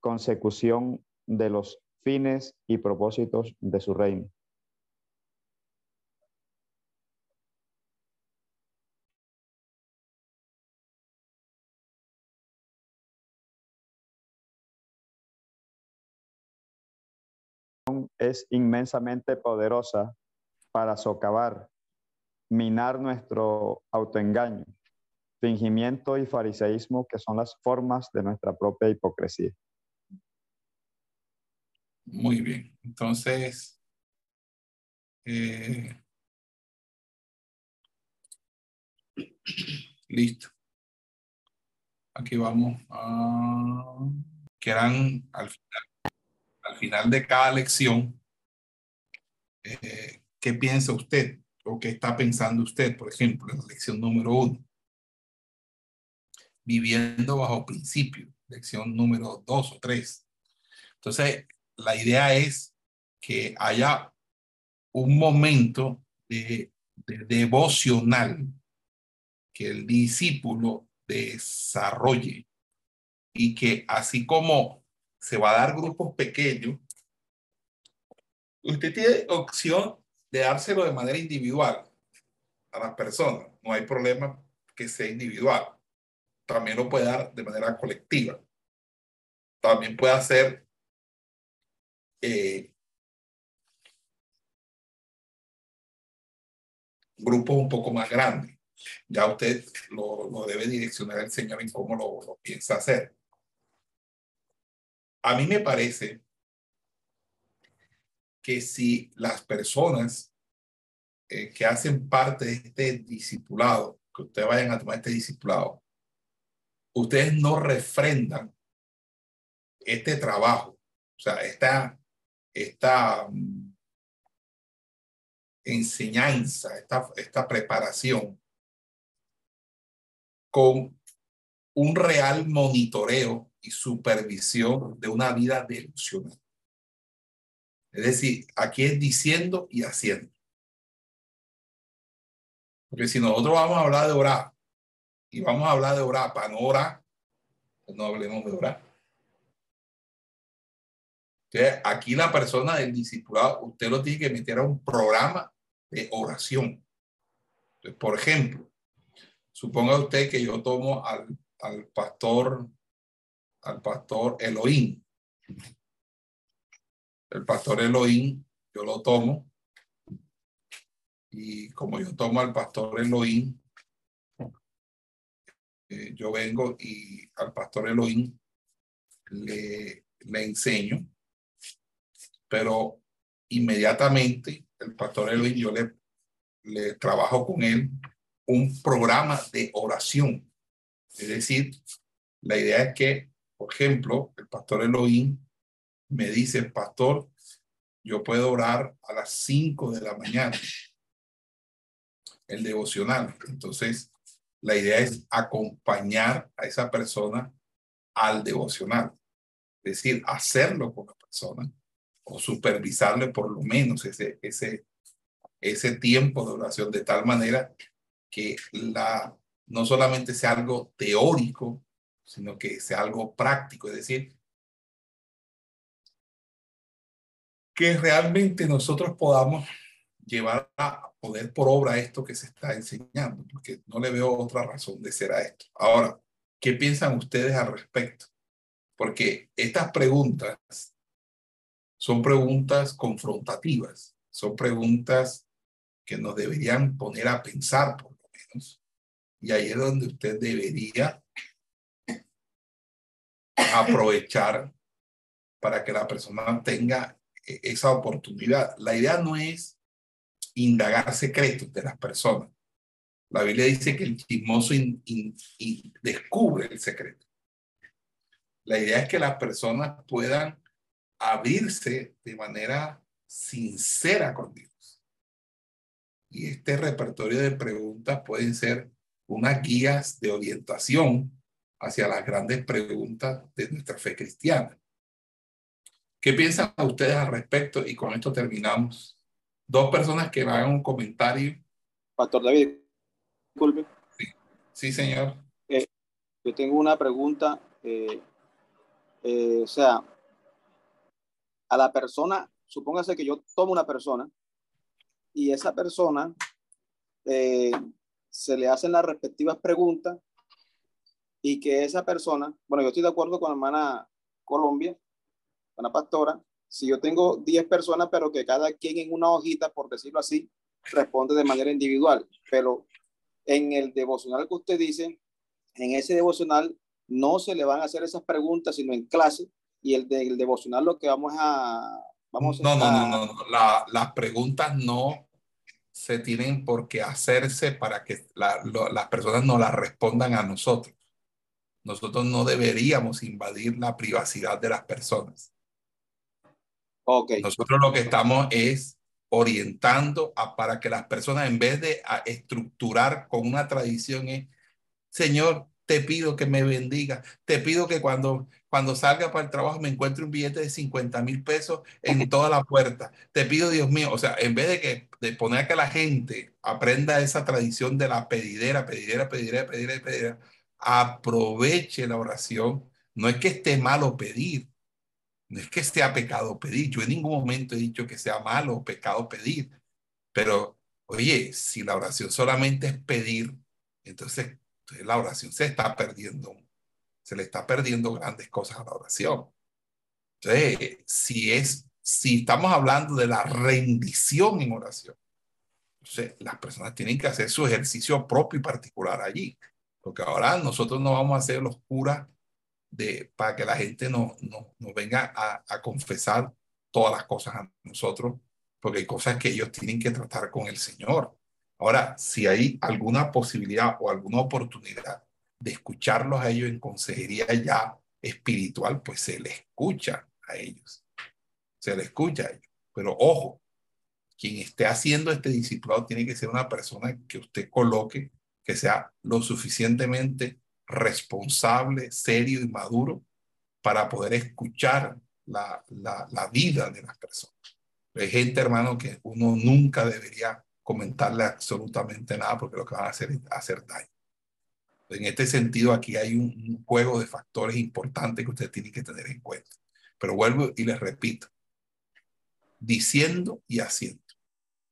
consecución de los fines y propósitos de su reino. Es inmensamente poderosa para socavar, minar nuestro autoengaño, fingimiento y fariseísmo que son las formas de nuestra propia hipocresía. Muy bien. Entonces, eh, listo. Aquí vamos a... Que eran al final, al final de cada lección, eh, ¿qué piensa usted? ¿O qué está pensando usted? Por ejemplo, en la lección número uno. Viviendo bajo principio. Lección número dos o tres. Entonces, la idea es que haya un momento de, devocional que el discípulo desarrolle y que así como se va a dar grupos pequeños, usted tiene opción de dárselo de manera individual a las personas. No hay problema que sea individual. También lo puede dar de manera colectiva. También puede hacer eh, grupos un poco más grandes. Ya usted lo, debe direccionar el Señor en cómo lo, piensa hacer. A mí me parece que si las personas eh, que hacen parte de este discipulado, que ustedes vayan a tomar este discipulado, ustedes no refrendan este trabajo, o sea, esta, esta mm, enseñanza, esta, esta preparación con un real monitoreo y supervisión de una vida devocional. Es decir, aquí es diciendo y haciendo. Porque si nosotros vamos a hablar de orar y vamos a hablar de orar para no orar, pues no hablemos de orar. Entonces, aquí la persona del discipulado, usted lo tiene que meter a un programa de oración. Entonces, por ejemplo, suponga usted que yo tomo al, al pastor, al pastor Elohim. El pastor Elohim, yo lo tomo. Y como yo tomo al pastor Elohim, eh, yo vengo y al pastor Elohim le, le enseño, pero inmediatamente el pastor Elohim yo le, le trabajo con él un programa de oración. Es decir, la idea es que, por ejemplo, el pastor Elohim me dice, pastor, yo puedo orar a las 5 de la mañana, el devocional. Entonces, la idea es acompañar a esa persona al devocional, es decir, hacerlo con la persona o supervisarle por lo menos ese, ese, ese tiempo de oración de tal manera que la, no solamente sea algo teórico, sino que sea algo práctico, es decir, que realmente nosotros podamos llevar a poder por obra esto que se está enseñando, porque no le veo otra razón de ser a esto. Ahora, ¿qué piensan ustedes al respecto? Porque estas preguntas son preguntas confrontativas, son preguntas que nos deberían poner a pensar, por lo menos. Y ahí es donde usted debería aprovechar para que la persona tenga e-, esa oportunidad. La idea no es indagar secretos de las personas. La Biblia dice que el chismoso descubre el secreto. La idea es que las personas puedan abrirse de manera sincera con Dios. Y este repertorio de preguntas pueden ser unas guías de orientación hacia las grandes preguntas de nuestra fe cristiana. ¿Qué piensan ustedes al respecto? Y con esto terminamos. Dos personas que hagan un comentario. Pastor David, disculpe. Sí, sí señor. Eh, yo tengo una pregunta. Eh, eh, o sea, a la persona, supóngase que yo tomo una persona y esa persona se le hacen las respectivas preguntas y que esa persona, bueno, yo estoy de acuerdo con la hermana Colombia, una pastora, si yo tengo 10 personas, pero que cada quien en una hojita, por decirlo así, responde de manera individual, pero en el devocional que usted dice, en ese devocional no se le van a hacer esas preguntas, sino en clase, y el del devocional lo que vamos a... Vamos no, no, no, no, La, las preguntas no se tienen por qué hacerse para que la, lo, las personas no las respondan a nosotros. Nosotros no deberíamos invadir la privacidad de las personas. Okay. Nosotros lo que estamos es orientando a, para que las personas, en vez de estructurar con una tradición, es, Señor, te pido que me bendiga, te pido que cuando, cuando salga para el trabajo me encuentre un billete de 50 mil pesos en toda la puerta. Te pido, Dios mío, o sea, en vez de, que, de poner a que la gente aprenda esa tradición de la pedidera, pedidera, pedidera, pedidera, pedidera, aproveche la oración. No es que esté malo pedir, no es que sea pecado pedir. Yo en ningún momento he dicho que sea malo o pecado pedir. Pero, oye, si la oración solamente es pedir, entonces, la oración se está perdiendo. Se le está perdiendo grandes cosas a la oración. Entonces, si es, si estamos hablando de la rendición en oración, entonces las personas tienen que hacer su ejercicio propio y particular allí. Porque ahora nosotros no vamos a ser los curas de, para que la gente no, no, no venga a, a, confesar todas las cosas a nosotros, porque hay cosas que ellos tienen que tratar con el Señor. Ahora, si hay alguna posibilidad o alguna oportunidad de escucharlos a ellos en consejería ya espiritual, pues se le escucha a ellos. Se le escucha a ellos. Pero ojo, quien esté haciendo este discipulado tiene que ser una persona que usted coloque, que sea lo suficientemente responsable, serio y maduro para poder escuchar la, la, vida de las personas. Hay gente, hermano, que uno nunca debería comentarle absolutamente nada porque lo que van a hacer es hacer daño. En este sentido, aquí hay un, juego de factores importantes que usted tiene que tener en cuenta. Pero vuelvo y les repito, diciendo y haciendo.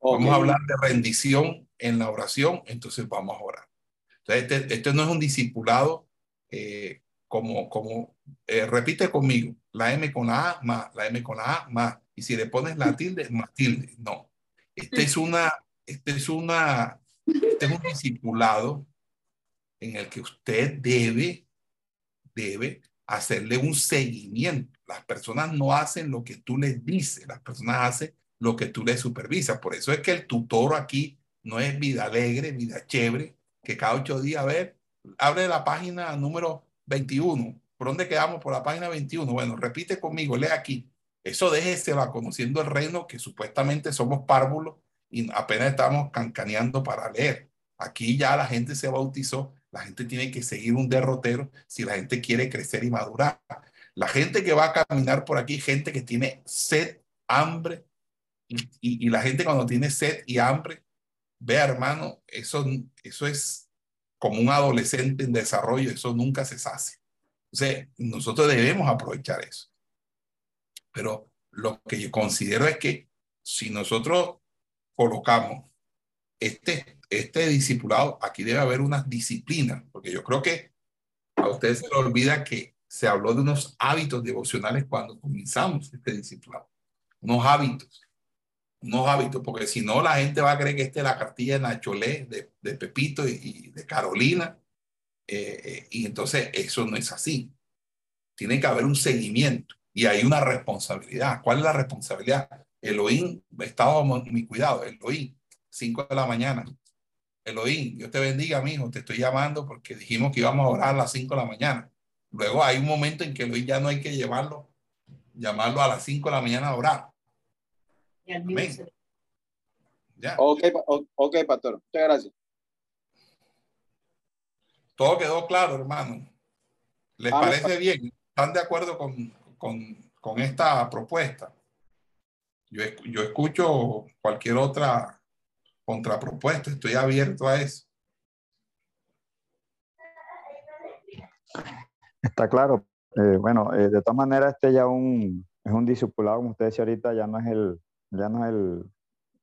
Vamos a hablar de rendición en la oración, entonces vamos a orar. Entonces, este, este no es un discipulado eh, como, como eh, repite conmigo, la M con la A más, la M con la A más, y si le pones la tilde, más tilde. No. Este es una, este es una, este es un discipulado en el que usted debe, debe hacerle un seguimiento. Las personas no hacen lo que tú les dices, las personas hacen lo que tú les supervisas. Por eso es que el tutor aquí no es vida alegre, vida chévere, que cada ocho días, a ver, abre la página número 21. ¿Por dónde quedamos? Por la página 21. Bueno, repite conmigo, lee aquí. Eso va conociendo el reino que supuestamente somos párvulos y apenas estamos cancaneando para leer. Aquí ya la gente se bautizó, la gente tiene que seguir un derrotero si la gente quiere crecer y madurar. La gente que va a caminar por aquí, gente que tiene sed, hambre, y, y, la gente cuando tiene sed y hambre, vea hermano, eso, eso es como un adolescente en desarrollo, eso nunca se sacia. Entonces, nosotros debemos aprovechar eso. Pero lo que yo considero es que si nosotros colocamos este, este discipulado, aquí debe haber una disciplina, porque yo creo que a ustedes se les olvida que se habló de unos hábitos devocionales cuando comenzamos este discipulado. Unos hábitos, unos hábitos, porque si no la gente va a creer que esta es la cartilla de Nacholé, de, de Pepito y, de Carolina, eh, eh, y entonces eso no es así. Tiene que haber un seguimiento y hay una responsabilidad. ¿Cuál es la responsabilidad? Elohim, estaba mi cuidado, Elohim, 5 de la mañana. Elohim, Dios te bendiga, mi hijo, te estoy llamando porque dijimos que íbamos a orar a las 5 de la mañana. Luego hay un momento en que Elohim ya no hay que llevarlo, llamarlo a las 5 de la mañana a orar. Ya. Ok, ok, pastor. Muchas gracias. Todo quedó claro, hermano. ¿Les parece bien? ¿Están de acuerdo con, con, con esta propuesta? Yo, yo escucho cualquier otra contrapropuesta, estoy abierto a eso. Está claro. Eh, bueno, eh, de todas maneras, este ya un, es un discipulado, como usted decía ahorita, ya no es el, ya no es el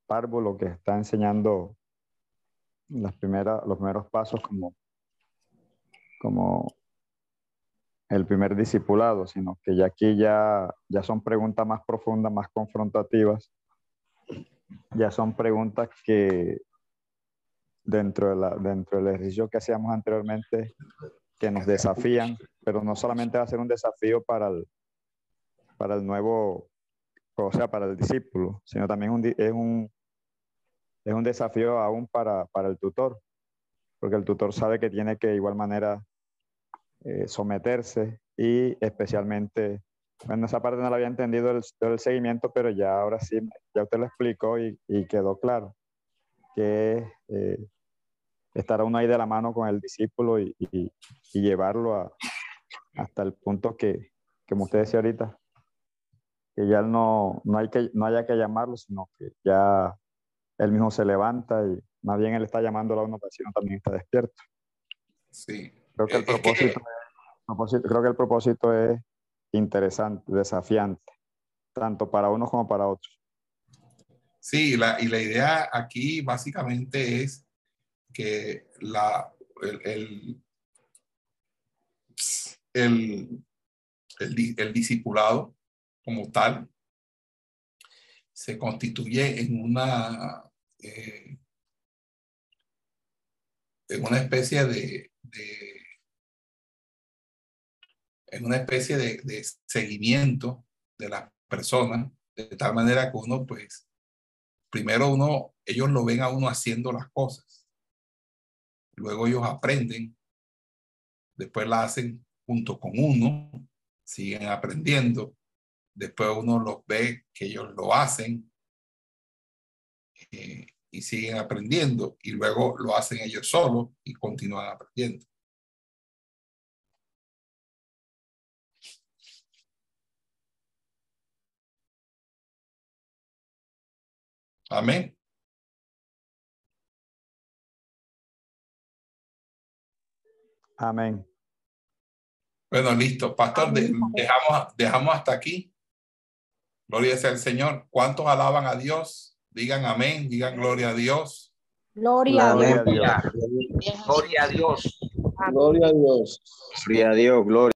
párvulo que está enseñando las primeras, los primeros pasos como, como el primer discipulado, sino que ya aquí ya, ya son preguntas más profundas, más confrontativas, ya son preguntas que dentro, de la, dentro del ejercicio que hacíamos anteriormente, que nos desafían, pero no solamente va a ser un desafío para el, para el nuevo, o sea, para el discípulo, sino también un, es, un, es un desafío aún para, para el tutor, porque el tutor sabe que tiene que de igual manera eh, someterse y especialmente, bueno, esa parte no la había entendido el, el seguimiento, pero ya ahora sí, ya usted lo explicó y, y quedó claro que eh, estar uno ahí de la mano con el discípulo y, y, y llevarlo a, hasta el punto que, como usted decía ahorita, que ya no, no, hay que, no haya que llamarlo, sino que ya él mismo se levanta y más bien él está llamando a uno para si también está despierto. Sí. Creo que el propósito, creo que el propósito es interesante, desafiante, tanto para unos como para otros. Sí, la, y la idea aquí básicamente es que la, el, el, el, el discipulado como tal se constituye en una, eh, en una especie de, en una especie de, seguimiento de las personas, de tal manera que uno, pues, primero uno, ellos lo ven a uno haciendo las cosas, luego ellos aprenden, después la hacen junto con uno, siguen aprendiendo. Después uno los ve que ellos lo hacen eh, y siguen aprendiendo y luego lo hacen ellos solos y continúan aprendiendo. Amén. Amén. Bueno, listo. Pastor, dejamos, dejamos hasta aquí. Gloria sea al Señor. ¿Cuántos alaban a Dios? Digan amén, digan gloria a Dios. Gloria a Gloria Dios. a Dios. Gloria a Dios. Gloria a Dios. Gloria a Dios, gloria.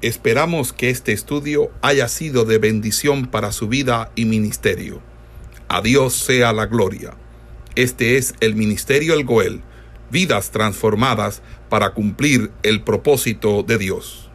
Esperamos que este estudio haya sido de bendición para su vida y ministerio. A Dios sea la gloria. Este es el Ministerio El Goel, vidas transformadas para cumplir el propósito de Dios.